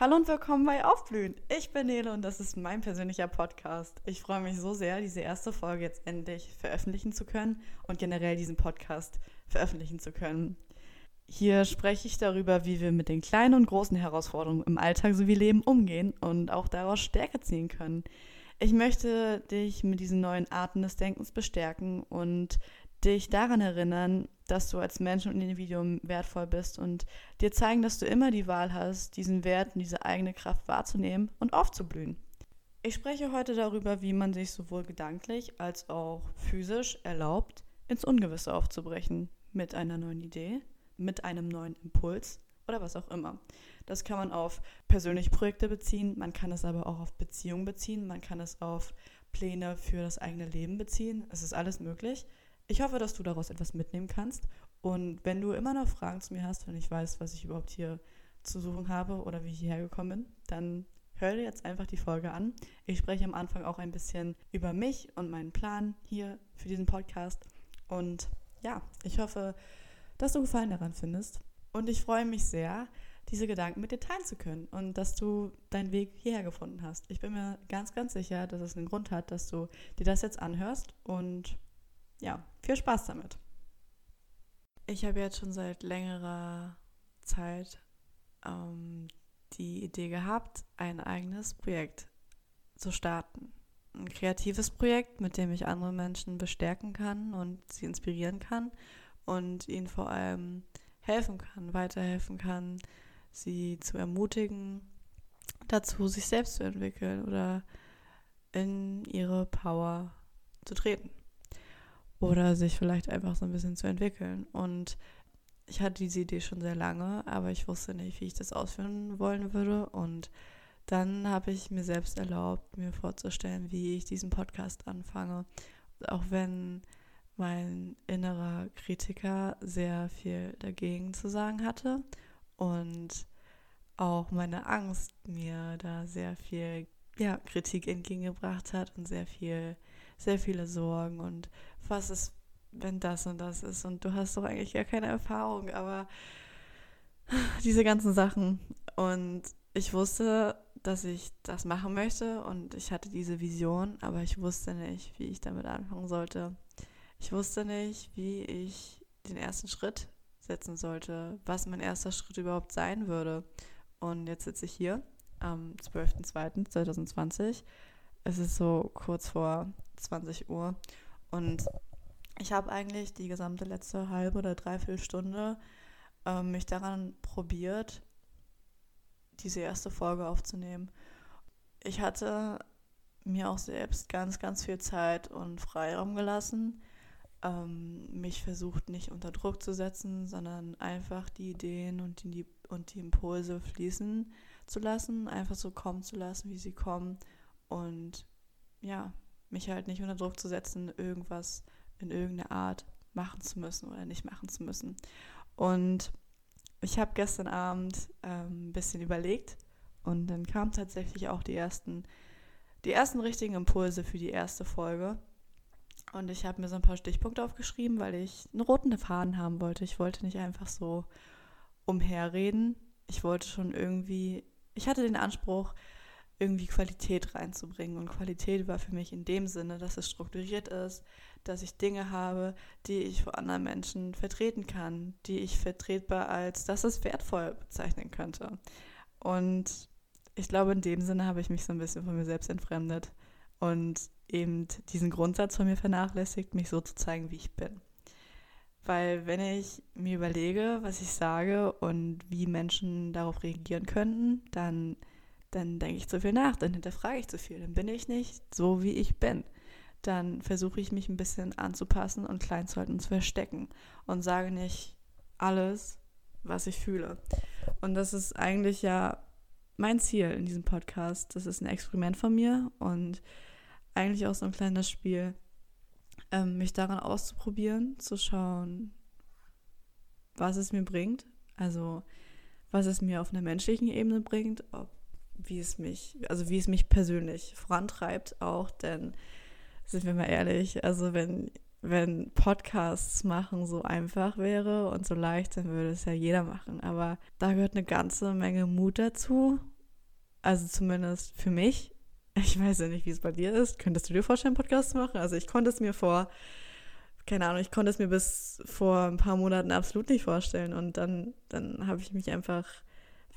Hallo und willkommen bei Aufblühen. Ich bin Nele und das ist mein persönlicher Podcast. Ich freue mich so sehr, diese erste Folge jetzt endlich veröffentlichen zu können und generell diesen Podcast veröffentlichen zu können. Hier spreche ich darüber, wie wir mit den kleinen und großen Herausforderungen im Alltag sowie Leben umgehen und auch daraus Stärke ziehen können. Ich möchte dich mit diesen neuen Arten des Denkens bestärken und dich daran erinnern, dass du als Mensch und Individuum wertvoll bist und dir zeigen, dass du immer die Wahl hast, diesen Wert und diese eigene Kraft wahrzunehmen und aufzublühen. Ich spreche heute darüber, wie man sich sowohl gedanklich als auch physisch erlaubt, ins Ungewisse aufzubrechen mit einer neuen Idee, mit einem neuen Impuls oder was auch immer. Das kann man auf persönliche Projekte beziehen, man kann es aber auch auf Beziehungen beziehen, man kann es auf Pläne für das eigene Leben beziehen. Es ist alles möglich. Ich hoffe, dass du daraus etwas mitnehmen kannst. Und wenn du immer noch Fragen zu mir hast, wenn ich weiß, was ich überhaupt hier zu suchen habe oder wie ich hierher gekommen bin, dann hör dir jetzt einfach die Folge an. Ich spreche am Anfang auch ein bisschen über mich und meinen Plan hier für diesen Podcast. Und ja, ich hoffe, dass du Gefallen daran findest. Und ich freue mich sehr, diese Gedanken mit dir teilen zu können und dass du deinen Weg hierher gefunden hast. Ich bin mir ganz, ganz sicher, dass es einen Grund hat, dass du dir das jetzt anhörst und ja, viel Spaß damit. Ich habe jetzt schon seit längerer Zeit ähm, die Idee gehabt, ein eigenes Projekt zu starten. Ein kreatives Projekt, mit dem ich andere Menschen bestärken kann und sie inspirieren kann und ihnen vor allem helfen kann, weiterhelfen kann, sie zu ermutigen, dazu sich selbst zu entwickeln oder in ihre Power zu treten oder sich vielleicht einfach so ein bisschen zu entwickeln. Und ich hatte diese Idee schon sehr lange, aber ich wusste nicht, wie ich das ausführen wollen würde. Und dann habe ich mir selbst erlaubt, mir vorzustellen, wie ich diesen Podcast anfange. Auch wenn mein innerer Kritiker sehr viel dagegen zu sagen hatte und auch meine Angst mir da sehr viel ja, Kritik entgegengebracht hat und sehr viel sehr viele Sorgen und was ist, wenn das und das ist und du hast doch eigentlich gar keine Erfahrung, aber diese ganzen Sachen und ich wusste, dass ich das machen möchte und ich hatte diese Vision, aber ich wusste nicht, wie ich damit anfangen sollte. Ich wusste nicht, wie ich den ersten Schritt setzen sollte, was mein erster Schritt überhaupt sein würde. Und jetzt sitze ich hier am 12.02.2020. Es ist so kurz vor 20 Uhr. Und ich habe eigentlich die gesamte letzte halbe oder dreiviertel Stunde äh, mich daran probiert, diese erste Folge aufzunehmen. Ich hatte mir auch selbst ganz, ganz viel Zeit und Freiraum gelassen, ähm, mich versucht nicht unter Druck zu setzen, sondern einfach die Ideen und die, und die Impulse fließen zu lassen, einfach so kommen zu lassen, wie sie kommen und ja, mich halt nicht unter Druck zu setzen, irgendwas in irgendeiner Art machen zu müssen oder nicht machen zu müssen. Und ich habe gestern Abend ähm, ein bisschen überlegt und dann kamen tatsächlich auch die ersten, die ersten richtigen Impulse für die erste Folge. Und ich habe mir so ein paar Stichpunkte aufgeschrieben, weil ich einen roten Faden haben wollte. Ich wollte nicht einfach so umherreden. Ich wollte schon irgendwie, ich hatte den Anspruch, irgendwie Qualität reinzubringen. Und Qualität war für mich in dem Sinne, dass es strukturiert ist, dass ich Dinge habe, die ich vor anderen Menschen vertreten kann, die ich vertretbar als das ist wertvoll bezeichnen könnte. Und ich glaube, in dem Sinne habe ich mich so ein bisschen von mir selbst entfremdet und eben diesen Grundsatz von mir vernachlässigt, mich so zu zeigen, wie ich bin. Weil wenn ich mir überlege, was ich sage und wie Menschen darauf reagieren könnten, dann dann denke ich zu viel nach, dann hinterfrage ich zu viel, dann bin ich nicht so, wie ich bin. Dann versuche ich mich ein bisschen anzupassen und klein zu halten und zu verstecken und sage nicht alles, was ich fühle. Und das ist eigentlich ja mein Ziel in diesem Podcast. Das ist ein Experiment von mir und eigentlich auch so ein kleines Spiel, ähm, mich daran auszuprobieren, zu schauen, was es mir bringt. Also was es mir auf einer menschlichen Ebene bringt, ob wie es mich, also wie es mich persönlich vorantreibt auch, denn sind wir mal ehrlich, also wenn, wenn Podcasts machen so einfach wäre und so leicht, dann würde es ja jeder machen. Aber da gehört eine ganze Menge Mut dazu Also zumindest für mich. Ich weiß ja nicht, wie es bei dir ist. Könntest du dir vorstellen, Podcast zu machen? Also ich konnte es mir vor, keine Ahnung, ich konnte es mir bis vor ein paar Monaten absolut nicht vorstellen. Und dann, dann habe ich mich einfach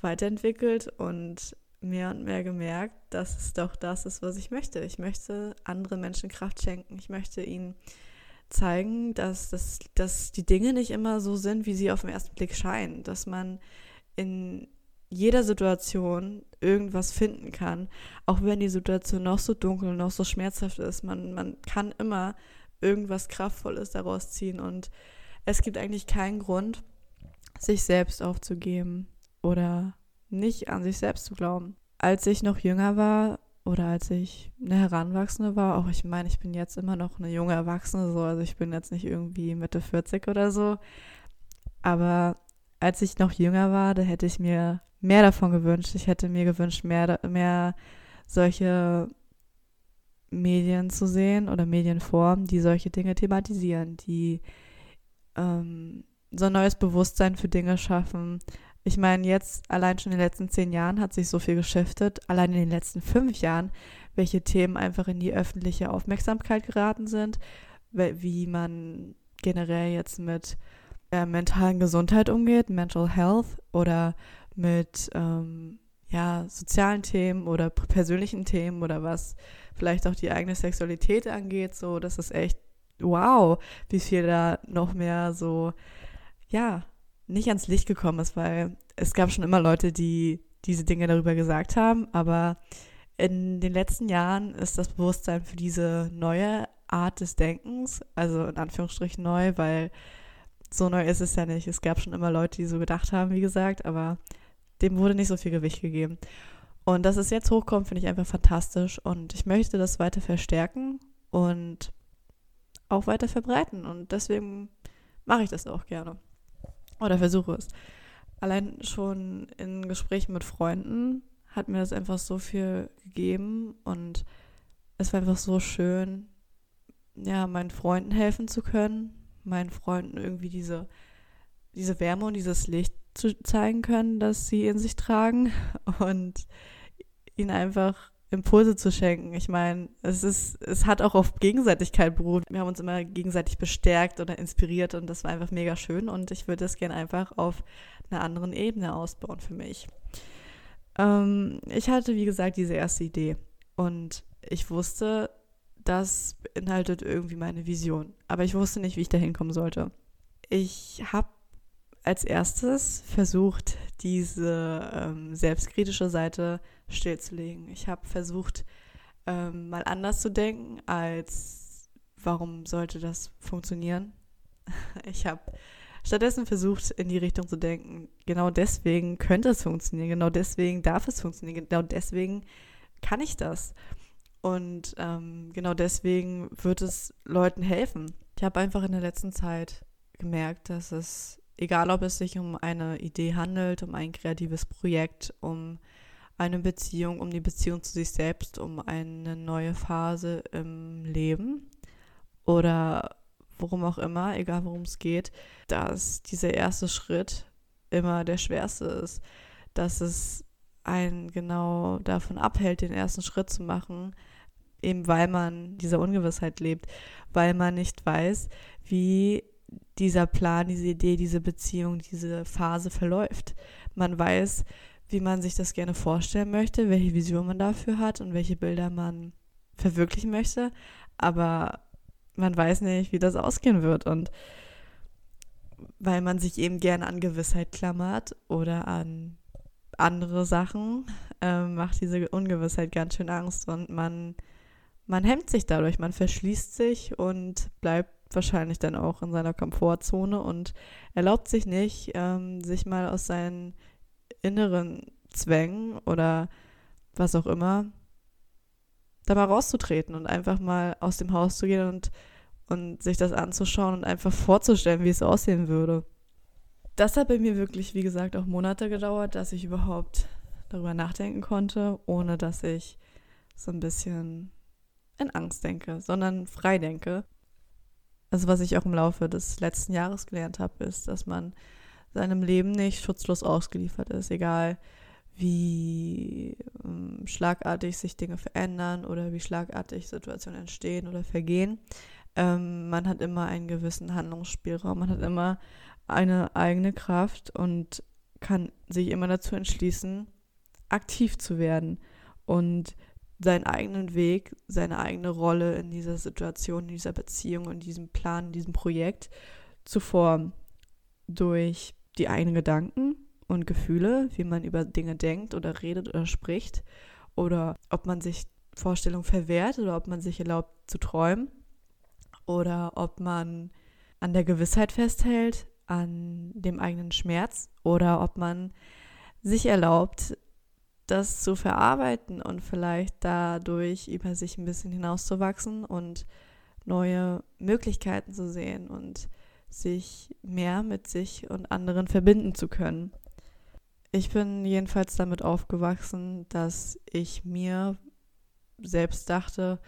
weiterentwickelt und mehr und mehr gemerkt, dass es doch das ist, was ich möchte. Ich möchte anderen Menschen Kraft schenken. Ich möchte ihnen zeigen, dass, dass, dass die Dinge nicht immer so sind, wie sie auf den ersten Blick scheinen. Dass man in jeder Situation irgendwas finden kann, auch wenn die Situation noch so dunkel und noch so schmerzhaft ist. Man, man kann immer irgendwas Kraftvolles daraus ziehen und es gibt eigentlich keinen Grund, sich selbst aufzugeben oder nicht an sich selbst zu glauben. Als ich noch jünger war oder als ich eine Heranwachsende war, auch ich meine, ich bin jetzt immer noch eine junge Erwachsene, so, also ich bin jetzt nicht irgendwie Mitte 40 oder so, aber als ich noch jünger war, da hätte ich mir mehr davon gewünscht. Ich hätte mir gewünscht, mehr, mehr solche Medien zu sehen oder Medienformen, die solche Dinge thematisieren, die ähm, so ein neues Bewusstsein für Dinge schaffen, ich meine, jetzt allein schon in den letzten zehn Jahren hat sich so viel geschiftet, allein in den letzten fünf Jahren, welche Themen einfach in die öffentliche Aufmerksamkeit geraten sind, wie man generell jetzt mit der mentalen Gesundheit umgeht, Mental Health oder mit ähm, ja, sozialen Themen oder persönlichen Themen oder was vielleicht auch die eigene Sexualität angeht. So, das ist echt wow, wie viel da noch mehr so, ja, nicht ans Licht gekommen ist, weil es gab schon immer Leute, die diese Dinge darüber gesagt haben, aber in den letzten Jahren ist das Bewusstsein für diese neue Art des Denkens, also in Anführungsstrichen neu, weil so neu ist es ja nicht. Es gab schon immer Leute, die so gedacht haben, wie gesagt, aber dem wurde nicht so viel Gewicht gegeben. Und dass es jetzt hochkommt, finde ich einfach fantastisch und ich möchte das weiter verstärken und auch weiter verbreiten und deswegen mache ich das auch gerne. Oder versuche es. Allein schon in Gesprächen mit Freunden hat mir das einfach so viel gegeben und es war einfach so schön, ja, meinen Freunden helfen zu können, meinen Freunden irgendwie diese, diese Wärme und dieses Licht zu zeigen können, dass sie in sich tragen und ihnen einfach Impulse zu schenken. Ich meine, es ist, es hat auch auf Gegenseitigkeit beruht. Wir haben uns immer gegenseitig bestärkt oder inspiriert und das war einfach mega schön und ich würde das gerne einfach auf einer anderen Ebene ausbauen für mich. Ähm, ich hatte, wie gesagt, diese erste Idee und ich wusste, das beinhaltet irgendwie meine Vision, aber ich wusste nicht, wie ich da hinkommen sollte. Ich habe als erstes versucht, diese ähm, selbstkritische Seite stillzulegen. Ich habe versucht, ähm, mal anders zu denken, als warum sollte das funktionieren. Ich habe stattdessen versucht, in die Richtung zu denken, genau deswegen könnte es funktionieren, genau deswegen darf es funktionieren, genau deswegen kann ich das. Und ähm, genau deswegen wird es Leuten helfen. Ich habe einfach in der letzten Zeit gemerkt, dass es Egal, ob es sich um eine Idee handelt, um ein kreatives Projekt, um eine Beziehung, um die Beziehung zu sich selbst, um eine neue Phase im Leben oder worum auch immer, egal worum es geht, dass dieser erste Schritt immer der schwerste ist, dass es einen genau davon abhält, den ersten Schritt zu machen, eben weil man dieser Ungewissheit lebt, weil man nicht weiß, wie dieser Plan, diese Idee, diese Beziehung, diese Phase verläuft. Man weiß, wie man sich das gerne vorstellen möchte, welche Vision man dafür hat und welche Bilder man verwirklichen möchte, aber man weiß nicht, wie das ausgehen wird. Und weil man sich eben gerne an Gewissheit klammert oder an andere Sachen, äh, macht diese Ungewissheit ganz schön Angst. Und man, man hemmt sich dadurch, man verschließt sich und bleibt wahrscheinlich dann auch in seiner Komfortzone und erlaubt sich nicht, ähm, sich mal aus seinen inneren Zwängen oder was auch immer, da mal rauszutreten und einfach mal aus dem Haus zu gehen und, und sich das anzuschauen und einfach vorzustellen, wie es aussehen würde. Das hat bei mir wirklich, wie gesagt, auch Monate gedauert, dass ich überhaupt darüber nachdenken konnte, ohne dass ich so ein bisschen in Angst denke, sondern frei denke also was ich auch im Laufe des letzten Jahres gelernt habe, ist, dass man seinem Leben nicht schutzlos ausgeliefert ist, egal wie schlagartig sich Dinge verändern oder wie schlagartig Situationen entstehen oder vergehen. Ähm, man hat immer einen gewissen Handlungsspielraum, man hat immer eine eigene Kraft und kann sich immer dazu entschließen, aktiv zu werden und seinen eigenen Weg, seine eigene Rolle in dieser Situation, in dieser Beziehung, in diesem Plan, in diesem Projekt zu formen. Durch die eigenen Gedanken und Gefühle, wie man über Dinge denkt oder redet oder spricht, oder ob man sich Vorstellungen verwehrt oder ob man sich erlaubt zu träumen, oder ob man an der Gewissheit festhält, an dem eigenen Schmerz, oder ob man sich erlaubt, das zu verarbeiten und vielleicht dadurch über sich ein bisschen hinauszuwachsen und neue Möglichkeiten zu sehen und sich mehr mit sich und anderen verbinden zu können. Ich bin jedenfalls damit aufgewachsen, dass ich mir selbst dachte,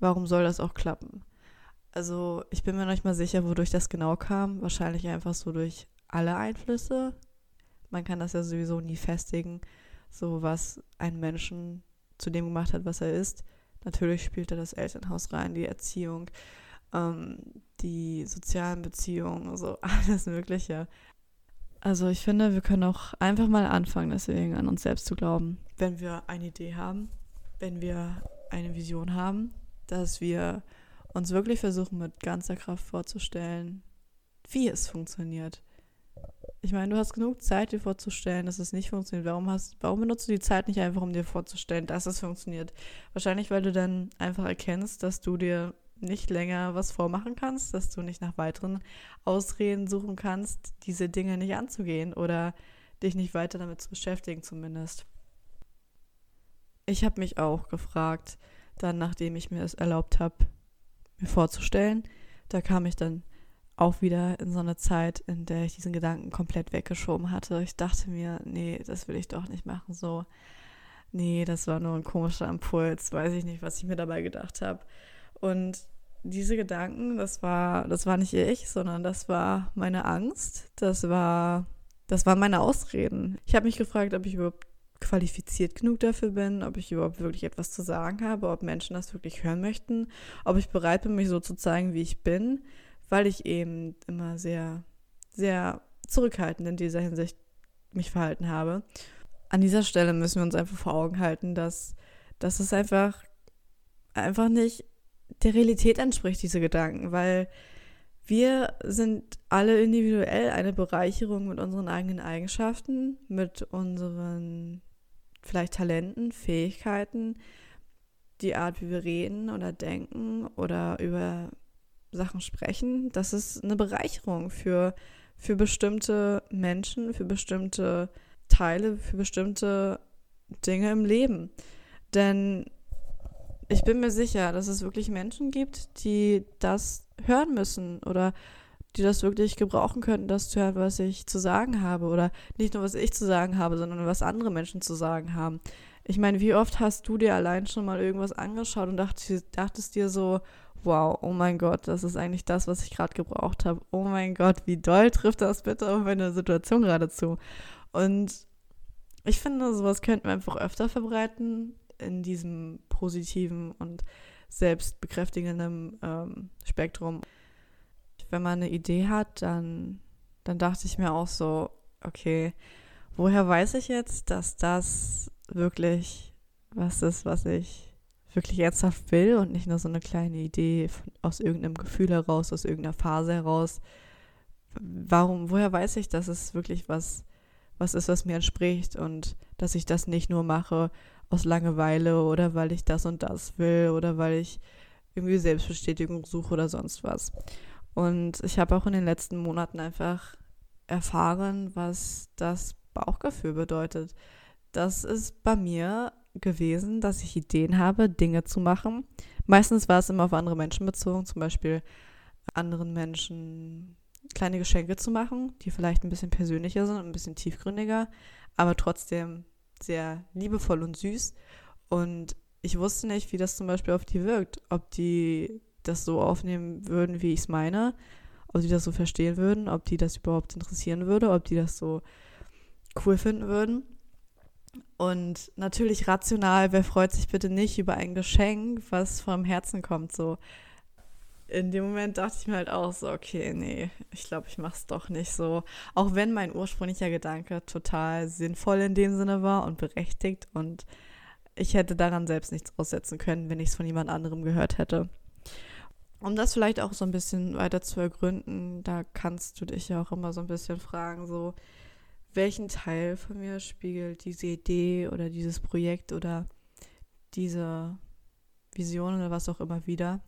warum soll das auch klappen? Also ich bin mir noch nicht mal sicher, wodurch das genau kam. Wahrscheinlich einfach so durch alle Einflüsse. Man kann das ja sowieso nie festigen so was einen Menschen zu dem gemacht hat, was er ist. Natürlich spielt da das Elternhaus rein, die Erziehung, ähm, die sozialen Beziehungen, so alles Mögliche. Also ich finde, wir können auch einfach mal anfangen, deswegen an uns selbst zu glauben. Wenn wir eine Idee haben, wenn wir eine Vision haben, dass wir uns wirklich versuchen, mit ganzer Kraft vorzustellen, wie es funktioniert. Ich meine, du hast genug Zeit, dir vorzustellen, dass es nicht funktioniert. Warum, hast, warum benutzt du die Zeit nicht einfach, um dir vorzustellen, dass es funktioniert? Wahrscheinlich, weil du dann einfach erkennst, dass du dir nicht länger was vormachen kannst, dass du nicht nach weiteren Ausreden suchen kannst, diese Dinge nicht anzugehen oder dich nicht weiter damit zu beschäftigen zumindest. Ich habe mich auch gefragt, dann nachdem ich mir es erlaubt habe, mir vorzustellen, da kam ich dann auch wieder in so eine Zeit, in der ich diesen Gedanken komplett weggeschoben hatte. Ich dachte mir, nee, das will ich doch nicht machen. So, nee, das war nur ein komischer Impuls. Weiß ich nicht, was ich mir dabei gedacht habe. Und diese Gedanken, das war, das war nicht ich, sondern das war meine Angst. Das war, das waren meine Ausreden. Ich habe mich gefragt, ob ich überhaupt qualifiziert genug dafür bin, ob ich überhaupt wirklich etwas zu sagen habe, ob Menschen das wirklich hören möchten, ob ich bereit bin, mich so zu zeigen, wie ich bin weil ich eben immer sehr, sehr zurückhaltend in dieser Hinsicht mich verhalten habe. An dieser Stelle müssen wir uns einfach vor Augen halten, dass, dass es einfach, einfach nicht der Realität entspricht, diese Gedanken, weil wir sind alle individuell eine Bereicherung mit unseren eigenen Eigenschaften, mit unseren vielleicht Talenten, Fähigkeiten, die Art, wie wir reden oder denken oder über Sachen sprechen, das ist eine Bereicherung für, für bestimmte Menschen, für bestimmte Teile, für bestimmte Dinge im Leben. Denn ich bin mir sicher, dass es wirklich Menschen gibt, die das hören müssen oder die das wirklich gebrauchen könnten, das zu hören, was ich zu sagen habe. Oder nicht nur, was ich zu sagen habe, sondern was andere Menschen zu sagen haben. Ich meine, wie oft hast du dir allein schon mal irgendwas angeschaut und dachtest, dachtest dir so, wow, oh mein Gott, das ist eigentlich das, was ich gerade gebraucht habe. Oh mein Gott, wie doll trifft das bitte auf meine Situation gerade zu. Und ich finde, sowas könnten wir einfach öfter verbreiten in diesem positiven und selbstbekräftigenden ähm, Spektrum. Wenn man eine Idee hat, dann, dann dachte ich mir auch so, okay, woher weiß ich jetzt, dass das wirklich was ist, was ich wirklich ernsthaft will und nicht nur so eine kleine Idee von, aus irgendeinem Gefühl heraus, aus irgendeiner Phase heraus. Warum, woher weiß ich, dass es wirklich was, was ist, was mir entspricht und dass ich das nicht nur mache aus Langeweile oder weil ich das und das will oder weil ich irgendwie Selbstbestätigung suche oder sonst was. Und ich habe auch in den letzten Monaten einfach erfahren, was das Bauchgefühl bedeutet. Das ist bei mir gewesen, dass ich Ideen habe, Dinge zu machen. Meistens war es immer auf andere Menschen bezogen, zum Beispiel anderen Menschen kleine Geschenke zu machen, die vielleicht ein bisschen persönlicher sind, ein bisschen tiefgründiger, aber trotzdem sehr liebevoll und süß. Und ich wusste nicht, wie das zum Beispiel auf die wirkt, ob die das so aufnehmen würden, wie ich es meine, ob die das so verstehen würden, ob die das überhaupt interessieren würde, ob die das so cool finden würden. Und natürlich rational, wer freut sich bitte nicht über ein Geschenk, was vom Herzen kommt, so. In dem Moment dachte ich mir halt auch so, okay, nee, ich glaube, ich mache es doch nicht so. Auch wenn mein ursprünglicher Gedanke total sinnvoll in dem Sinne war und berechtigt und ich hätte daran selbst nichts aussetzen können, wenn ich es von jemand anderem gehört hätte. Um das vielleicht auch so ein bisschen weiter zu ergründen, da kannst du dich ja auch immer so ein bisschen fragen, so, welchen Teil von mir spiegelt diese Idee oder dieses Projekt oder diese Vision oder was auch immer wieder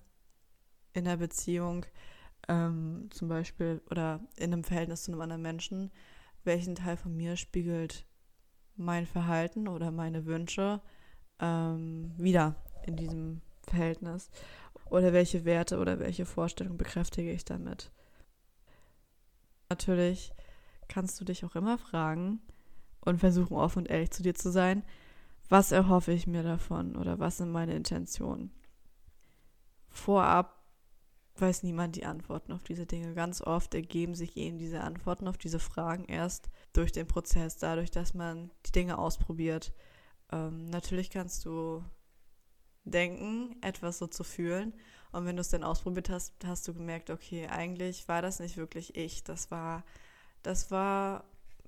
in der Beziehung ähm, zum Beispiel oder in einem Verhältnis zu einem anderen Menschen, welchen Teil von mir spiegelt mein Verhalten oder meine Wünsche ähm, wieder in diesem Verhältnis oder welche Werte oder welche Vorstellungen bekräftige ich damit. Natürlich kannst du dich auch immer fragen und versuchen, offen und ehrlich zu dir zu sein, was erhoffe ich mir davon oder was sind meine Intentionen. Vorab weiß niemand die Antworten auf diese Dinge. Ganz oft ergeben sich eben diese Antworten auf diese Fragen erst durch den Prozess, dadurch, dass man die Dinge ausprobiert. Ähm, natürlich kannst du denken, etwas so zu fühlen. Und wenn du es dann ausprobiert hast, hast du gemerkt, okay, eigentlich war das nicht wirklich ich. Das war das war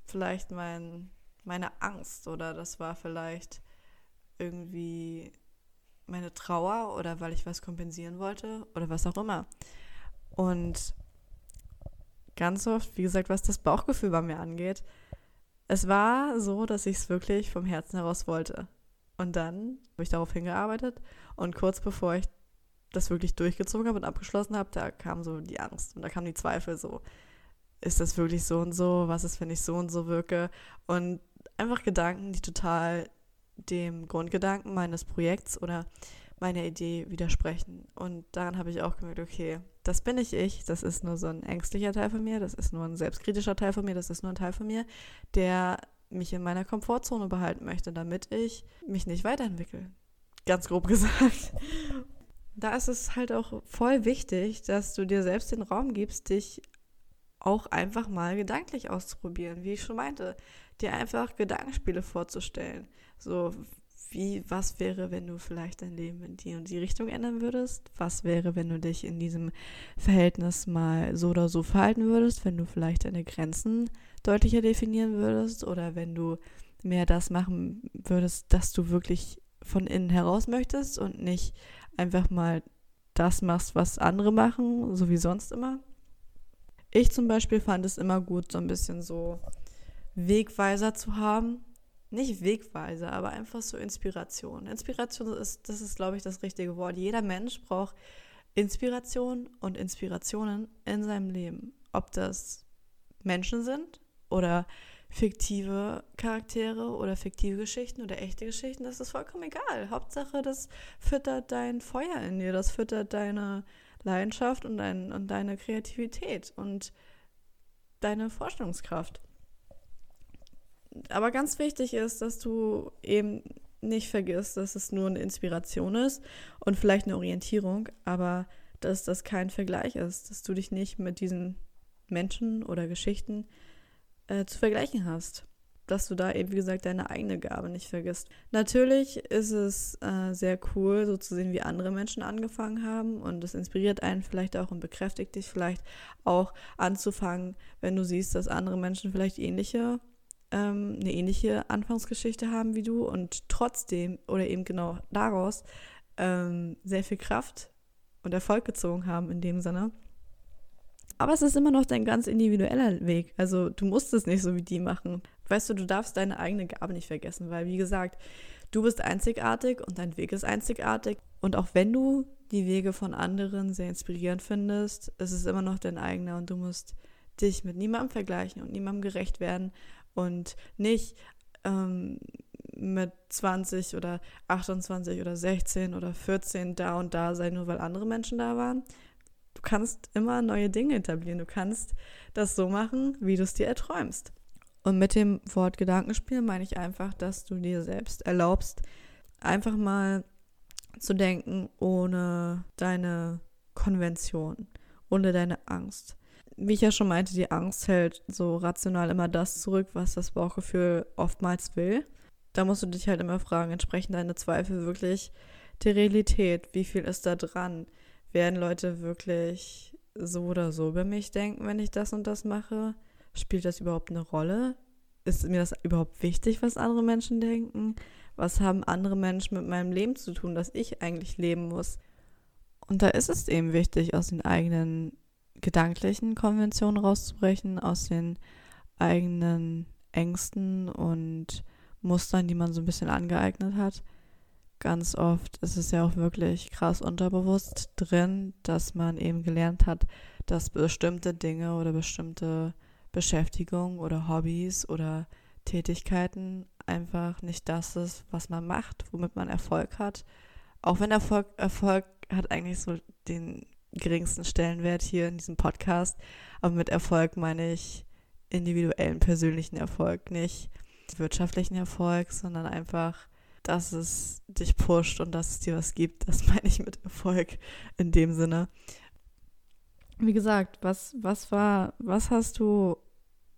vielleicht mein, meine Angst oder das war vielleicht irgendwie meine Trauer oder weil ich was kompensieren wollte oder was auch immer. Und ganz oft, wie gesagt, was das Bauchgefühl bei mir angeht, es war so, dass ich es wirklich vom Herzen heraus wollte. Und dann habe ich darauf hingearbeitet und kurz bevor ich das wirklich durchgezogen habe und abgeschlossen habe, da kam so die Angst und da kamen die Zweifel so, ist das wirklich so und so? Was ist, wenn ich so und so wirke? Und einfach Gedanken, die total dem Grundgedanken meines Projekts oder meiner Idee widersprechen. Und daran habe ich auch gemerkt, okay, das bin nicht ich, das ist nur so ein ängstlicher Teil von mir, das ist nur ein selbstkritischer Teil von mir, das ist nur ein Teil von mir, der mich in meiner Komfortzone behalten möchte, damit ich mich nicht weiterentwickle. Ganz grob gesagt. Da ist es halt auch voll wichtig, dass du dir selbst den Raum gibst, dich auch einfach mal gedanklich auszuprobieren, wie ich schon meinte, dir einfach Gedankenspiele vorzustellen. So, wie, was wäre, wenn du vielleicht dein Leben in die und die Richtung ändern würdest? Was wäre, wenn du dich in diesem Verhältnis mal so oder so verhalten würdest, wenn du vielleicht deine Grenzen deutlicher definieren würdest oder wenn du mehr das machen würdest, dass du wirklich von innen heraus möchtest und nicht einfach mal das machst, was andere machen, so wie sonst immer. Ich zum Beispiel fand es immer gut, so ein bisschen so Wegweiser zu haben. Nicht Wegweiser, aber einfach so Inspiration. Inspiration ist, das ist, glaube ich, das richtige Wort. Jeder Mensch braucht Inspiration und Inspirationen in seinem Leben. Ob das Menschen sind oder fiktive Charaktere oder fiktive Geschichten oder echte Geschichten, das ist vollkommen egal. Hauptsache, das füttert dein Feuer in dir, das füttert deine Leidenschaft und, dein, und deine Kreativität und deine Vorstellungskraft. Aber ganz wichtig ist, dass du eben nicht vergisst, dass es nur eine Inspiration ist und vielleicht eine Orientierung, aber dass das kein Vergleich ist, dass du dich nicht mit diesen Menschen oder Geschichten äh, zu vergleichen hast dass du da eben, wie gesagt, deine eigene Gabe nicht vergisst. Natürlich ist es äh, sehr cool, so zu sehen, wie andere Menschen angefangen haben und es inspiriert einen vielleicht auch und bekräftigt dich vielleicht auch anzufangen, wenn du siehst, dass andere Menschen vielleicht ähnliche, ähm, eine ähnliche Anfangsgeschichte haben wie du und trotzdem oder eben genau daraus ähm, sehr viel Kraft und Erfolg gezogen haben in dem Sinne. Aber es ist immer noch dein ganz individueller Weg. Also du musst es nicht so wie die machen. Weißt du, du darfst deine eigene Gabe nicht vergessen, weil wie gesagt, du bist einzigartig und dein Weg ist einzigartig. Und auch wenn du die Wege von anderen sehr inspirierend findest, ist es immer noch dein eigener und du musst dich mit niemandem vergleichen und niemandem gerecht werden und nicht ähm, mit 20 oder 28 oder 16 oder 14 da und da sein, nur weil andere Menschen da waren. Du kannst immer neue Dinge etablieren. Du kannst das so machen, wie du es dir erträumst. Und mit dem Wort Gedankenspiel meine ich einfach, dass du dir selbst erlaubst, einfach mal zu denken ohne deine Konvention, ohne deine Angst. Wie ich ja schon meinte, die Angst hält so rational immer das zurück, was das Bauchgefühl oftmals will. da musst du dich halt immer fragen, entsprechen deine Zweifel wirklich der Realität? Wie viel ist da dran? Werden Leute wirklich so oder so über mich denken, wenn ich das und das mache? Spielt das überhaupt eine Rolle? Ist mir das überhaupt wichtig, was andere Menschen denken? Was haben andere Menschen mit meinem Leben zu tun, das ich eigentlich leben muss? Und da ist es eben wichtig, aus den eigenen gedanklichen Konventionen rauszubrechen, aus den eigenen Ängsten und Mustern, die man so ein bisschen angeeignet hat. Ganz oft ist es ja auch wirklich krass unterbewusst drin, dass man eben gelernt hat, dass bestimmte Dinge oder bestimmte Beschäftigung oder Hobbys oder Tätigkeiten einfach nicht das ist, was man macht, womit man Erfolg hat. Auch wenn Erfolg, Erfolg hat eigentlich so den geringsten Stellenwert hier in diesem Podcast. Aber mit Erfolg meine ich individuellen, persönlichen Erfolg, nicht wirtschaftlichen Erfolg, sondern einfach, dass es dich pusht und dass es dir was gibt. Das meine ich mit Erfolg in dem Sinne. Wie gesagt, was, was war, was hast du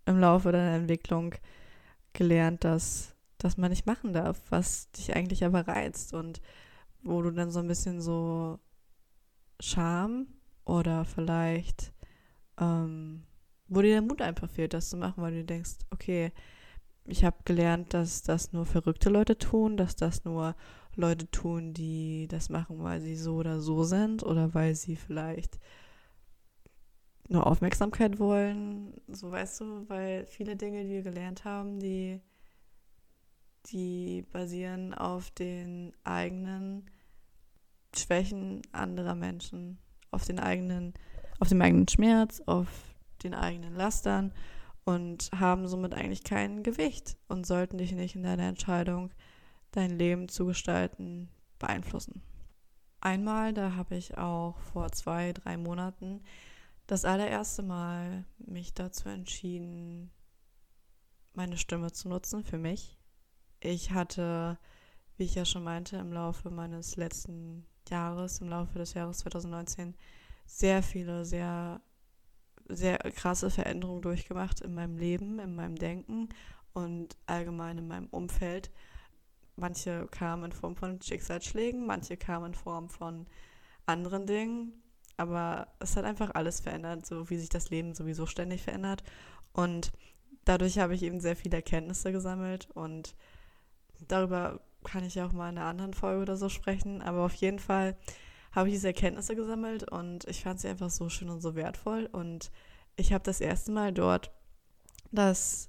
im Laufe deiner Entwicklung gelernt, dass, dass man nicht machen darf, was dich eigentlich aber reizt und wo du dann so ein bisschen so Scham oder vielleicht, ähm, wo dir der Mut einfach fehlt, das zu machen, weil du denkst, okay, ich habe gelernt, dass das nur verrückte Leute tun, dass das nur Leute tun, die das machen, weil sie so oder so sind oder weil sie vielleicht nur Aufmerksamkeit wollen, so weißt du, weil viele Dinge, die wir gelernt haben, die, die basieren auf den eigenen Schwächen anderer Menschen, auf den eigenen, auf dem eigenen Schmerz, auf den eigenen Lastern und haben somit eigentlich kein Gewicht und sollten dich nicht in deiner Entscheidung, dein Leben zu gestalten, beeinflussen. Einmal, da habe ich auch vor zwei, drei Monaten das allererste Mal mich dazu entschieden, meine Stimme zu nutzen für mich. Ich hatte, wie ich ja schon meinte, im Laufe meines letzten Jahres, im Laufe des Jahres 2019, sehr viele, sehr, sehr krasse Veränderungen durchgemacht in meinem Leben, in meinem Denken und allgemein in meinem Umfeld. Manche kamen in Form von Schicksalsschlägen, manche kamen in Form von anderen Dingen. Aber es hat einfach alles verändert, so wie sich das Leben sowieso ständig verändert. Und dadurch habe ich eben sehr viele Erkenntnisse gesammelt und darüber kann ich ja auch mal in einer anderen Folge oder so sprechen. Aber auf jeden Fall habe ich diese Erkenntnisse gesammelt und ich fand sie einfach so schön und so wertvoll. Und ich habe das erste Mal dort das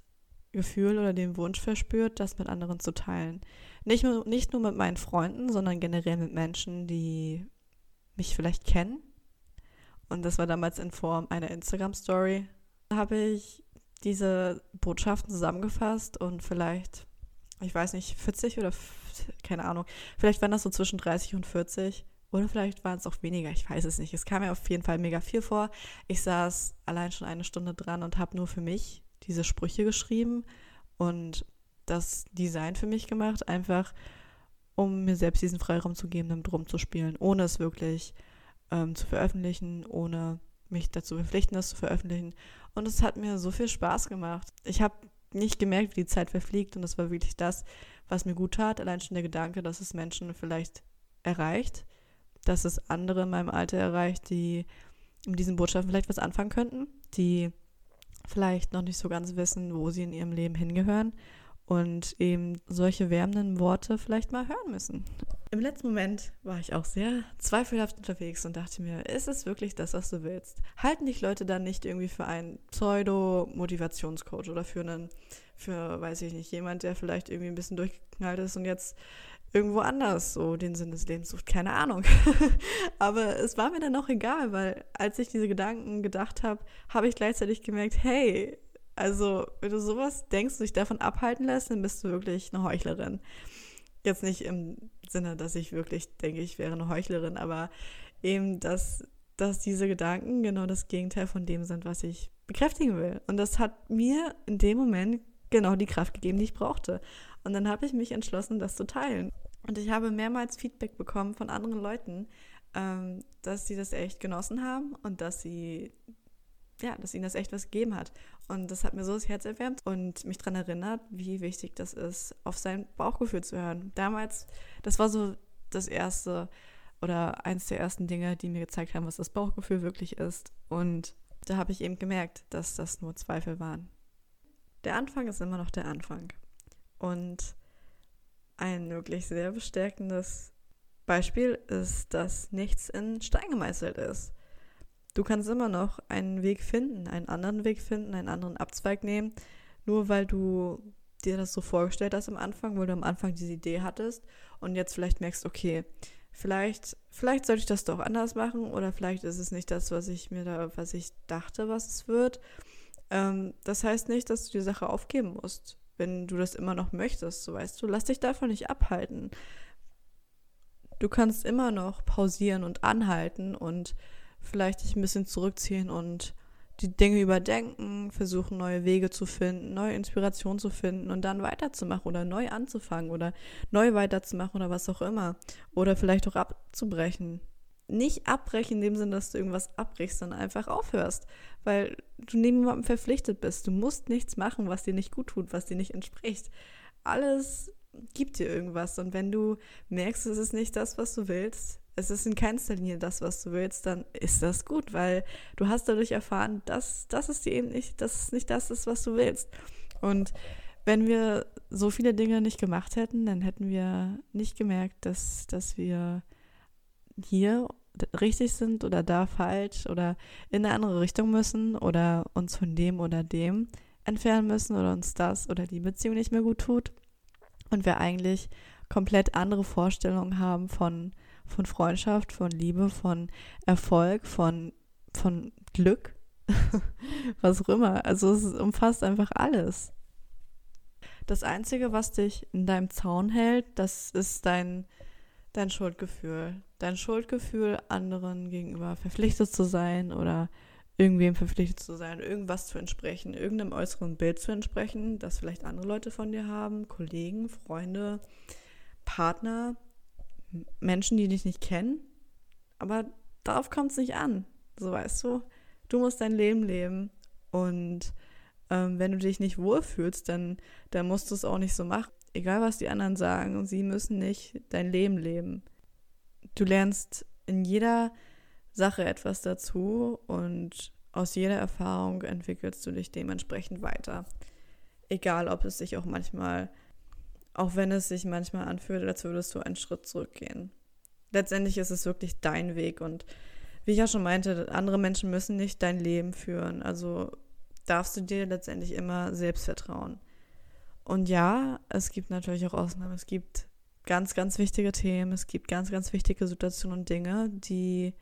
Gefühl oder den Wunsch verspürt, das mit anderen zu teilen. Nicht nur, nicht nur mit meinen Freunden, sondern generell mit Menschen, die mich vielleicht kennen. Und das war damals in Form einer Instagram-Story. Da habe ich diese Botschaften zusammengefasst und vielleicht, ich weiß nicht, 40 oder keine Ahnung. Vielleicht waren das so zwischen 30 und 40. Oder vielleicht waren es auch weniger, ich weiß es nicht. Es kam mir auf jeden Fall mega viel vor. Ich saß allein schon eine Stunde dran und habe nur für mich diese Sprüche geschrieben und das Design für mich gemacht, einfach um mir selbst diesen Freiraum zu geben, damit rumzuspielen, ohne es wirklich ähm, zu veröffentlichen, ohne mich dazu verpflichten, das zu veröffentlichen. Und es hat mir so viel Spaß gemacht. Ich habe nicht gemerkt, wie die Zeit verfliegt und das war wirklich das, was mir gut tat. Allein schon der Gedanke, dass es Menschen vielleicht erreicht, dass es andere in meinem Alter erreicht, die mit diesen Botschaften vielleicht was anfangen könnten, die vielleicht noch nicht so ganz wissen, wo sie in ihrem Leben hingehören und eben solche wärmenden Worte vielleicht mal hören müssen. Im letzten Moment war ich auch sehr zweifelhaft unterwegs und dachte mir, ist es wirklich das, was du willst? Halten dich Leute dann nicht irgendwie für einen Pseudo-Motivationscoach oder für einen, für, weiß ich nicht, jemand, der vielleicht irgendwie ein bisschen durchgeknallt ist und jetzt irgendwo anders so den Sinn des Lebens sucht? Keine Ahnung. Aber es war mir dann auch egal, weil als ich diese Gedanken gedacht habe, habe ich gleichzeitig gemerkt, hey, also, wenn du sowas denkst und dich davon abhalten lässt, dann bist du wirklich eine Heuchlerin. Jetzt nicht im Sinne, dass ich wirklich denke, ich wäre eine Heuchlerin, aber eben, dass, dass diese Gedanken genau das Gegenteil von dem sind, was ich bekräftigen will. Und das hat mir in dem Moment genau die Kraft gegeben, die ich brauchte. Und dann habe ich mich entschlossen, das zu teilen. Und ich habe mehrmals Feedback bekommen von anderen Leuten, ähm, dass sie das echt genossen haben und dass sie ja, dass ihnen das echt was gegeben hat. Und das hat mir so das Herz erwärmt und mich daran erinnert, wie wichtig das ist, auf sein Bauchgefühl zu hören. Damals, das war so das erste oder eins der ersten Dinge, die mir gezeigt haben, was das Bauchgefühl wirklich ist. Und da habe ich eben gemerkt, dass das nur Zweifel waren. Der Anfang ist immer noch der Anfang. Und ein wirklich sehr bestärkendes Beispiel ist, dass nichts in Stein gemeißelt ist. Du kannst immer noch einen Weg finden, einen anderen Weg finden, einen anderen Abzweig nehmen, nur weil du dir das so vorgestellt hast am Anfang, weil du am Anfang diese Idee hattest und jetzt vielleicht merkst, okay, vielleicht, vielleicht sollte ich das doch anders machen oder vielleicht ist es nicht das, was ich mir da, was ich dachte, was es wird. Ähm, das heißt nicht, dass du die Sache aufgeben musst, wenn du das immer noch möchtest, so weißt du. Lass dich davon nicht abhalten. Du kannst immer noch pausieren und anhalten und vielleicht dich ein bisschen zurückziehen und die Dinge überdenken, versuchen neue Wege zu finden, neue Inspirationen zu finden und dann weiterzumachen oder neu anzufangen oder neu weiterzumachen oder was auch immer. Oder vielleicht auch abzubrechen. Nicht abbrechen in dem Sinne, dass du irgendwas abbrichst, sondern einfach aufhörst, weil du niemandem verpflichtet bist. Du musst nichts machen, was dir nicht gut tut, was dir nicht entspricht. Alles gibt dir irgendwas und wenn du merkst, es ist nicht das, was du willst, es ist in keinster Linie das, was du willst, dann ist das gut, weil du hast dadurch erfahren, dass das ist eben nicht, dass es nicht das ist, was du willst. Und wenn wir so viele Dinge nicht gemacht hätten, dann hätten wir nicht gemerkt, dass, dass wir hier richtig sind oder da falsch oder in eine andere Richtung müssen oder uns von dem oder dem entfernen müssen oder uns das oder die Beziehung nicht mehr gut tut und wir eigentlich komplett andere Vorstellungen haben von von Freundschaft, von Liebe, von Erfolg, von, von Glück, was auch immer. Also es umfasst einfach alles. Das Einzige, was dich in deinem Zaun hält, das ist dein, dein Schuldgefühl. Dein Schuldgefühl, anderen gegenüber verpflichtet zu sein oder irgendwem verpflichtet zu sein, irgendwas zu entsprechen, irgendeinem äußeren Bild zu entsprechen, das vielleicht andere Leute von dir haben, Kollegen, Freunde, Partner, Menschen, die dich nicht kennen. Aber darauf kommt es nicht an. So weißt du, du musst dein Leben leben. Und ähm, wenn du dich nicht wohlfühlst, dann, dann musst du es auch nicht so machen. Egal, was die anderen sagen, sie müssen nicht dein Leben leben. Du lernst in jeder Sache etwas dazu und aus jeder Erfahrung entwickelst du dich dementsprechend weiter. Egal, ob es sich auch manchmal auch wenn es sich manchmal anfühlt, als würdest du einen Schritt zurückgehen. Letztendlich ist es wirklich dein Weg und wie ich ja schon meinte, andere Menschen müssen nicht dein Leben führen. Also darfst du dir letztendlich immer selbst vertrauen. Und ja, es gibt natürlich auch Ausnahmen. Es gibt ganz, ganz wichtige Themen. Es gibt ganz, ganz wichtige Situationen und Dinge, die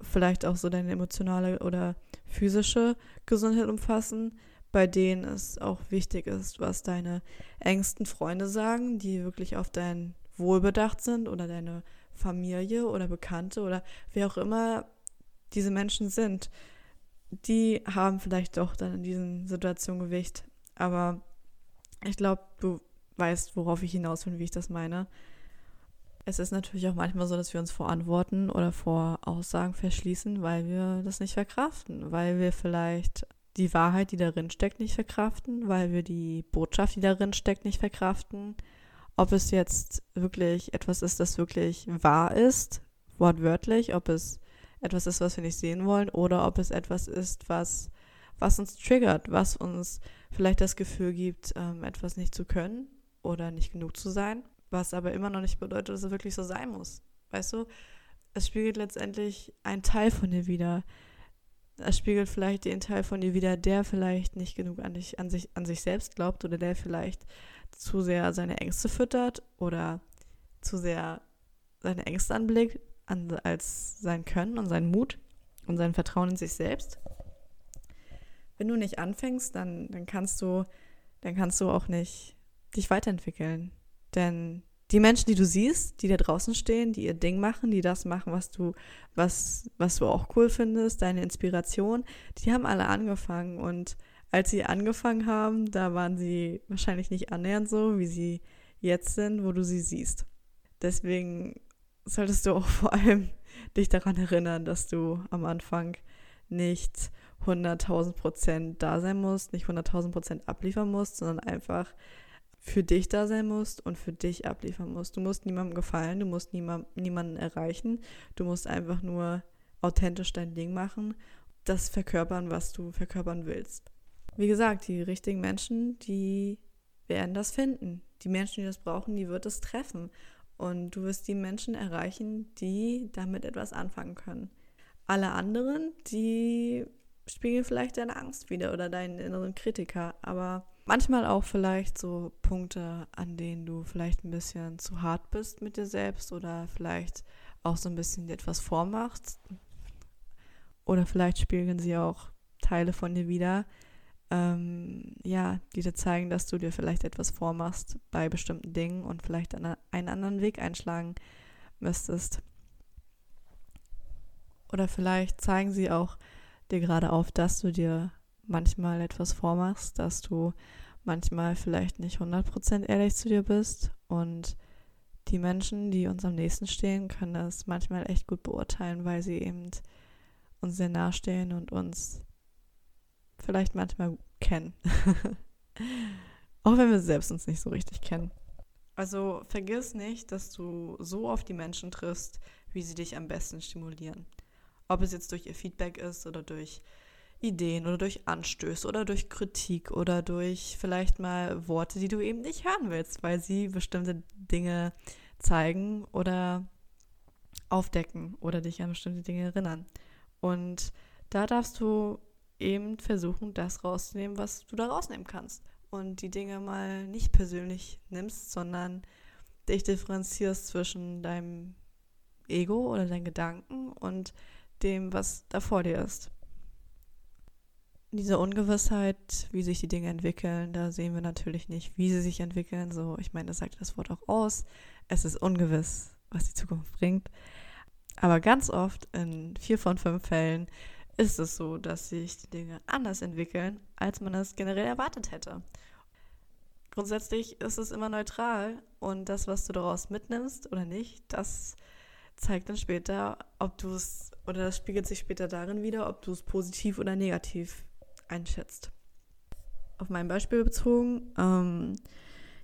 vielleicht auch so deine emotionale oder physische Gesundheit umfassen bei denen es auch wichtig ist, was deine engsten Freunde sagen, die wirklich auf dein Wohlbedacht sind oder deine Familie oder Bekannte oder wer auch immer diese Menschen sind. Die haben vielleicht doch dann in diesen Situationen Gewicht. Aber ich glaube, du weißt, worauf ich hinaus will, wie ich das meine. Es ist natürlich auch manchmal so, dass wir uns vor Antworten oder vor Aussagen verschließen, weil wir das nicht verkraften, weil wir vielleicht die Wahrheit, die darin steckt, nicht verkraften, weil wir die Botschaft, die darin steckt, nicht verkraften. Ob es jetzt wirklich etwas ist, das wirklich wahr ist, wortwörtlich, ob es etwas ist, was wir nicht sehen wollen, oder ob es etwas ist, was, was uns triggert, was uns vielleicht das Gefühl gibt, ähm, etwas nicht zu können oder nicht genug zu sein, was aber immer noch nicht bedeutet, dass es wirklich so sein muss. Weißt du, es spiegelt letztendlich einen Teil von dir wieder es spiegelt vielleicht den Teil von dir wieder, der vielleicht nicht genug an, dich, an, sich, an sich selbst glaubt oder der vielleicht zu sehr seine Ängste füttert oder zu sehr seine Ängste anblickt an, als sein Können und seinen Mut und sein Vertrauen in sich selbst. Wenn du nicht anfängst, dann, dann kannst du, dann kannst du auch nicht dich weiterentwickeln. Denn die Menschen, die du siehst, die da draußen stehen, die ihr Ding machen, die das machen, was du, was, was du auch cool findest, deine Inspiration, die haben alle angefangen. Und als sie angefangen haben, da waren sie wahrscheinlich nicht annähernd so, wie sie jetzt sind, wo du sie siehst. Deswegen solltest du auch vor allem dich daran erinnern, dass du am Anfang nicht 100.000 Prozent da sein musst, nicht 100.000 Prozent abliefern musst, sondern einfach für dich da sein musst und für dich abliefern musst. Du musst niemandem gefallen, du musst niemand, niemanden erreichen, du musst einfach nur authentisch dein Ding machen, das verkörpern, was du verkörpern willst. Wie gesagt, die richtigen Menschen, die werden das finden. Die Menschen, die das brauchen, die wird es treffen. Und du wirst die Menschen erreichen, die damit etwas anfangen können. Alle anderen, die spiegeln vielleicht deine Angst wieder oder deinen inneren Kritiker, aber manchmal auch vielleicht so Punkte, an denen du vielleicht ein bisschen zu hart bist mit dir selbst oder vielleicht auch so ein bisschen etwas vormachst. Oder vielleicht spiegeln sie auch Teile von dir wieder, ähm, ja, die dir zeigen, dass du dir vielleicht etwas vormachst bei bestimmten Dingen und vielleicht einen anderen Weg einschlagen müsstest. Oder vielleicht zeigen sie auch dir gerade auf, dass du dir manchmal etwas vormachst, dass du manchmal vielleicht nicht 100% ehrlich zu dir bist und die Menschen, die uns am nächsten stehen, können das manchmal echt gut beurteilen, weil sie eben uns sehr nahestehen und uns vielleicht manchmal kennen. Auch wenn wir selbst uns nicht so richtig kennen. Also vergiss nicht, dass du so auf die Menschen triffst, wie sie dich am besten stimulieren. Ob es jetzt durch ihr Feedback ist oder durch Ideen oder durch Anstöße oder durch Kritik oder durch vielleicht mal Worte, die du eben nicht hören willst, weil sie bestimmte Dinge zeigen oder aufdecken oder dich an bestimmte Dinge erinnern. Und da darfst du eben versuchen, das rauszunehmen, was du da rausnehmen kannst. Und die Dinge mal nicht persönlich nimmst, sondern dich differenzierst zwischen deinem Ego oder deinen Gedanken und dem, was da vor dir ist. Diese Ungewissheit, wie sich die Dinge entwickeln, da sehen wir natürlich nicht, wie sie sich entwickeln. So, ich meine, das sagt das Wort auch aus. Es ist ungewiss, was die Zukunft bringt. Aber ganz oft, in vier von fünf Fällen, ist es so, dass sich die Dinge anders entwickeln, als man es generell erwartet hätte. Grundsätzlich ist es immer neutral und das, was du daraus mitnimmst oder nicht, das zeigt dann später, ob du es, oder das spiegelt sich später darin wieder, ob du es positiv oder negativ einschätzt. Auf mein Beispiel bezogen, ähm,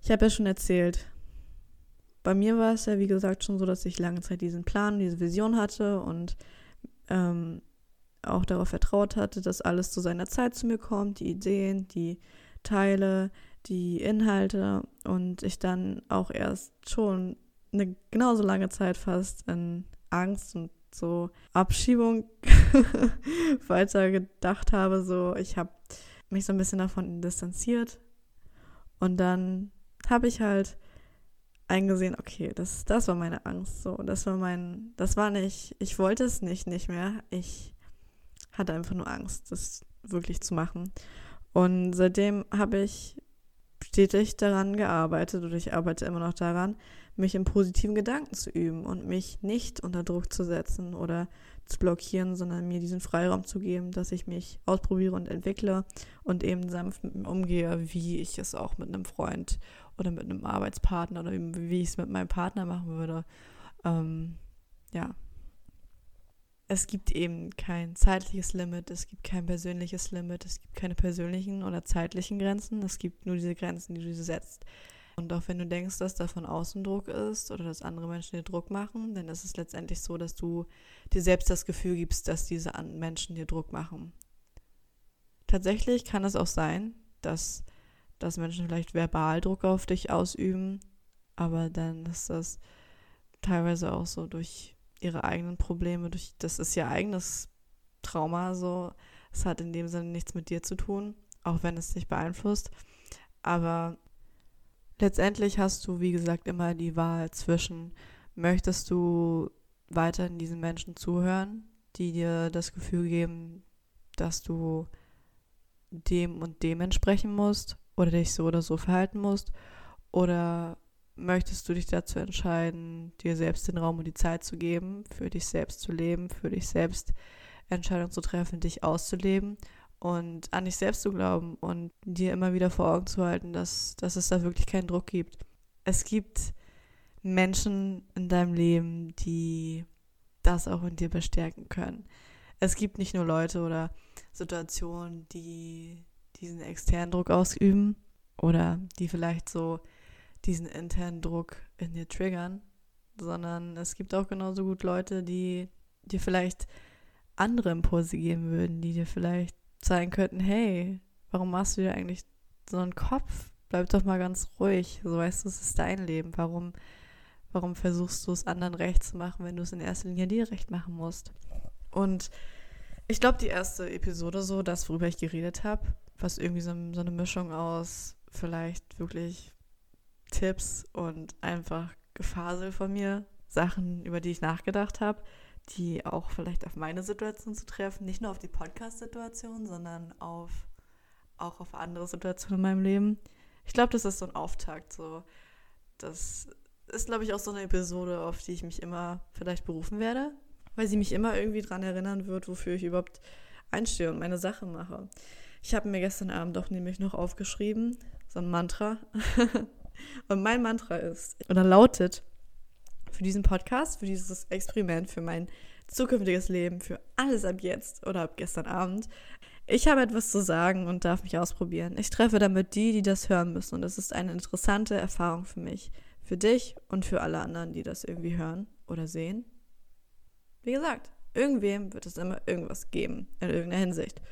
ich habe ja schon erzählt, bei mir war es ja, wie gesagt, schon so, dass ich lange Zeit diesen Plan, diese Vision hatte und ähm, auch darauf vertraut hatte, dass alles zu seiner Zeit zu mir kommt, die Ideen, die Teile, die Inhalte und ich dann auch erst schon eine genauso lange Zeit fast in Angst und so Abschiebung weiter gedacht habe. So, ich habe mich so ein bisschen davon distanziert. Und dann habe ich halt eingesehen, okay, das, das war meine Angst. So, das war mein, das war nicht, ich wollte es nicht, nicht mehr. Ich hatte einfach nur Angst, das wirklich zu machen. Und seitdem habe ich stetig daran gearbeitet oder ich arbeite immer noch daran, mich in positiven Gedanken zu üben und mich nicht unter Druck zu setzen oder zu blockieren, sondern mir diesen Freiraum zu geben, dass ich mich ausprobiere und entwickle und eben sanft mit mir umgehe, wie ich es auch mit einem Freund oder mit einem Arbeitspartner oder wie ich es mit meinem Partner machen würde. Ähm, ja. Es gibt eben kein zeitliches Limit, es gibt kein persönliches Limit, es gibt keine persönlichen oder zeitlichen Grenzen, es gibt nur diese Grenzen, die du setzt. Und auch wenn du denkst, dass da von außen Druck ist oder dass andere Menschen dir Druck machen, dann ist es letztendlich so, dass du dir selbst das Gefühl gibst, dass diese Menschen dir Druck machen. Tatsächlich kann es auch sein, dass, dass Menschen vielleicht verbal Druck auf dich ausüben, aber dann ist das teilweise auch so durch ihre eigenen Probleme, durch das ist ihr eigenes Trauma, so es hat in dem Sinne nichts mit dir zu tun, auch wenn es dich beeinflusst. Aber letztendlich hast du, wie gesagt, immer die Wahl zwischen, möchtest du weiterhin diesen Menschen zuhören, die dir das Gefühl geben, dass du dem und dem entsprechen musst oder dich so oder so verhalten musst, oder möchtest du dich dazu entscheiden, dir selbst den Raum und die Zeit zu geben, für dich selbst zu leben, für dich selbst Entscheidungen zu treffen, dich auszuleben und an dich selbst zu glauben und dir immer wieder vor Augen zu halten, dass, dass es da wirklich keinen Druck gibt. Es gibt Menschen in deinem Leben, die das auch in dir bestärken können. es gibt nicht nur Leute oder Situationen, die diesen externen Druck ausüben oder die vielleicht so diesen internen Druck in dir triggern, sondern es gibt auch genauso gut Leute, die dir vielleicht andere Impulse geben würden, die dir vielleicht zeigen könnten, hey, warum machst du dir eigentlich so einen Kopf? Bleib doch mal ganz ruhig. So weißt du, es ist dein Leben. Warum, warum versuchst du es anderen recht zu machen, wenn du es in erster Linie dir recht machen musst? Und ich glaube, die erste Episode, so das, worüber ich geredet habe, was irgendwie so, so eine Mischung aus vielleicht wirklich Tipps und einfach Gefasel von mir, Sachen, über die ich nachgedacht habe, die auch vielleicht auf meine Situation zu treffen, nicht nur auf die Podcast-Situation, sondern auf, auch auf andere Situationen in meinem Leben. Ich glaube, das ist so ein Auftakt. So. Das ist, glaube ich, auch so eine Episode, auf die ich mich immer vielleicht berufen werde, weil sie mich immer irgendwie daran erinnern wird, wofür ich überhaupt einstehe und meine Sache mache. Ich habe mir gestern Abend doch nämlich noch aufgeschrieben, so ein Mantra. und mein Mantra ist, oder lautet, für diesen Podcast, für dieses Experiment, für mein zukünftiges Leben, für alles ab jetzt oder ab gestern Abend. Ich habe etwas zu sagen und darf mich ausprobieren. Ich treffe damit die, die das hören müssen und es ist eine interessante Erfahrung für mich, für dich und für alle anderen, die das irgendwie hören oder sehen. Wie gesagt, irgendwem wird es immer irgendwas geben in irgendeiner Hinsicht.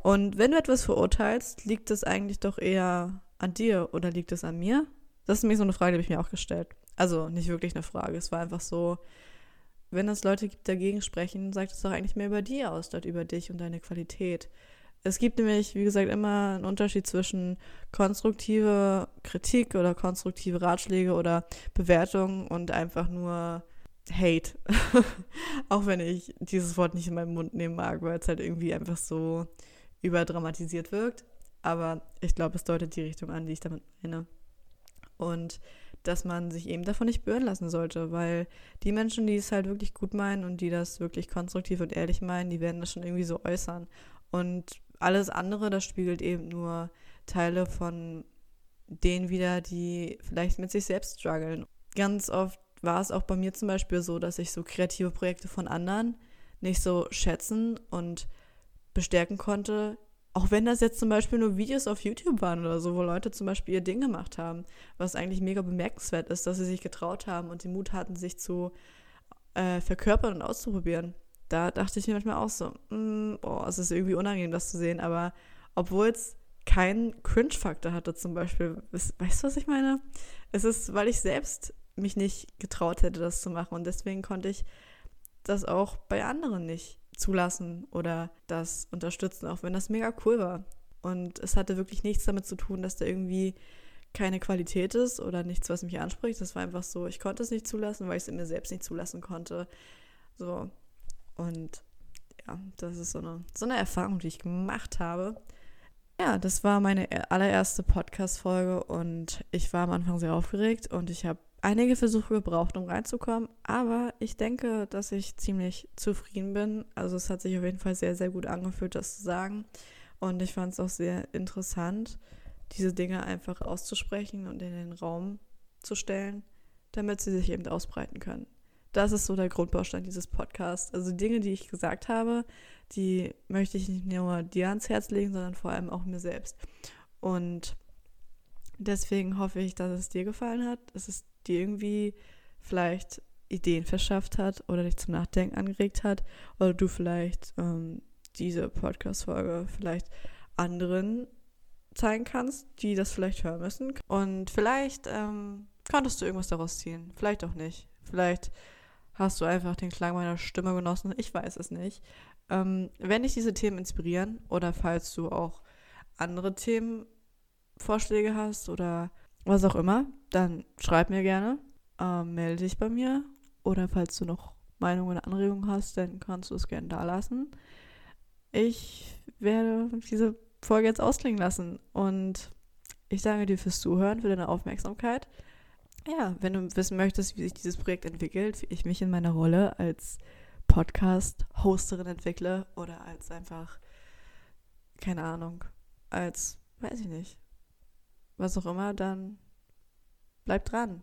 Und wenn du etwas verurteilst, liegt es eigentlich doch eher an dir oder liegt es an mir? Das ist nämlich so eine Frage, die habe ich mir auch gestellt. Also nicht wirklich eine Frage. Es war einfach so, wenn es Leute gibt, die dagegen sprechen, sagt es doch eigentlich mehr über die aus, statt über dich und deine Qualität. Es gibt nämlich, wie gesagt, immer einen Unterschied zwischen konstruktive Kritik oder konstruktive Ratschläge oder Bewertungen und einfach nur Hate. Auch wenn ich dieses Wort nicht in meinen Mund nehmen mag, weil es halt irgendwie einfach so überdramatisiert wirkt. Aber ich glaube, es deutet die Richtung an, die ich damit meine. Und dass man sich eben davon nicht beirren lassen sollte, weil die Menschen, die es halt wirklich gut meinen und die das wirklich konstruktiv und ehrlich meinen, die werden das schon irgendwie so äußern. Und alles andere, das spiegelt eben nur Teile von denen wieder, die vielleicht mit sich selbst strugglen. Ganz oft war es auch bei mir zum Beispiel so, dass ich so kreative Projekte von anderen nicht so schätzen und bestärken konnte, auch wenn das jetzt zum Beispiel nur Videos auf YouTube waren oder so, wo Leute zum Beispiel ihr Ding gemacht haben, was eigentlich mega bemerkenswert ist, dass sie sich getraut haben und den Mut hatten, sich zu äh, verkörpern und auszuprobieren. Da dachte ich mir manchmal auch so, mm, oh, es ist irgendwie unangenehm, das zu sehen, aber obwohl es keinen Cringe-Faktor hatte zum Beispiel, weißt du, was ich meine? Es ist, weil ich selbst mich nicht getraut hätte, das zu machen und deswegen konnte ich das auch bei anderen nicht zulassen oder das unterstützen, auch wenn das mega cool war. Und es hatte wirklich nichts damit zu tun, dass da irgendwie keine Qualität ist oder nichts, was mich anspricht. Das war einfach so, ich konnte es nicht zulassen, weil ich es in mir selbst nicht zulassen konnte. So. Und ja, das ist so eine, so eine Erfahrung, die ich gemacht habe. Ja, das war meine allererste Podcast-Folge und ich war am Anfang sehr aufgeregt und ich habe einige Versuche gebraucht, um reinzukommen, aber ich denke, dass ich ziemlich zufrieden bin. Also es hat sich auf jeden Fall sehr, sehr gut angefühlt, das zu sagen. Und ich fand es auch sehr interessant, diese Dinge einfach auszusprechen und in den Raum zu stellen, damit sie sich eben ausbreiten können. Das ist so der Grundbaustein dieses Podcasts. Also Dinge, die ich gesagt habe, die möchte ich nicht nur dir ans Herz legen, sondern vor allem auch mir selbst. Und deswegen hoffe ich, dass es dir gefallen hat. Es ist dir irgendwie vielleicht Ideen verschafft hat oder dich zum Nachdenken angeregt hat oder du vielleicht ähm, diese Podcast-Folge vielleicht anderen zeigen kannst, die das vielleicht hören müssen. Und vielleicht ähm, konntest du irgendwas daraus ziehen, vielleicht auch nicht. Vielleicht hast du einfach den Klang meiner Stimme genossen, ich weiß es nicht. Ähm, wenn dich diese Themen inspirieren oder falls du auch andere Themenvorschläge hast oder was auch immer, dann schreib mir gerne, äh, melde dich bei mir oder falls du noch Meinungen, Anregungen hast, dann kannst du es gerne da lassen. Ich werde diese Folge jetzt ausklingen lassen und ich danke dir fürs Zuhören, für deine Aufmerksamkeit. Ja, wenn du wissen möchtest, wie sich dieses Projekt entwickelt, wie ich mich in meiner Rolle als Podcast-Hosterin entwickle oder als einfach, keine Ahnung, als, weiß ich nicht, was auch immer, dann bleib dran.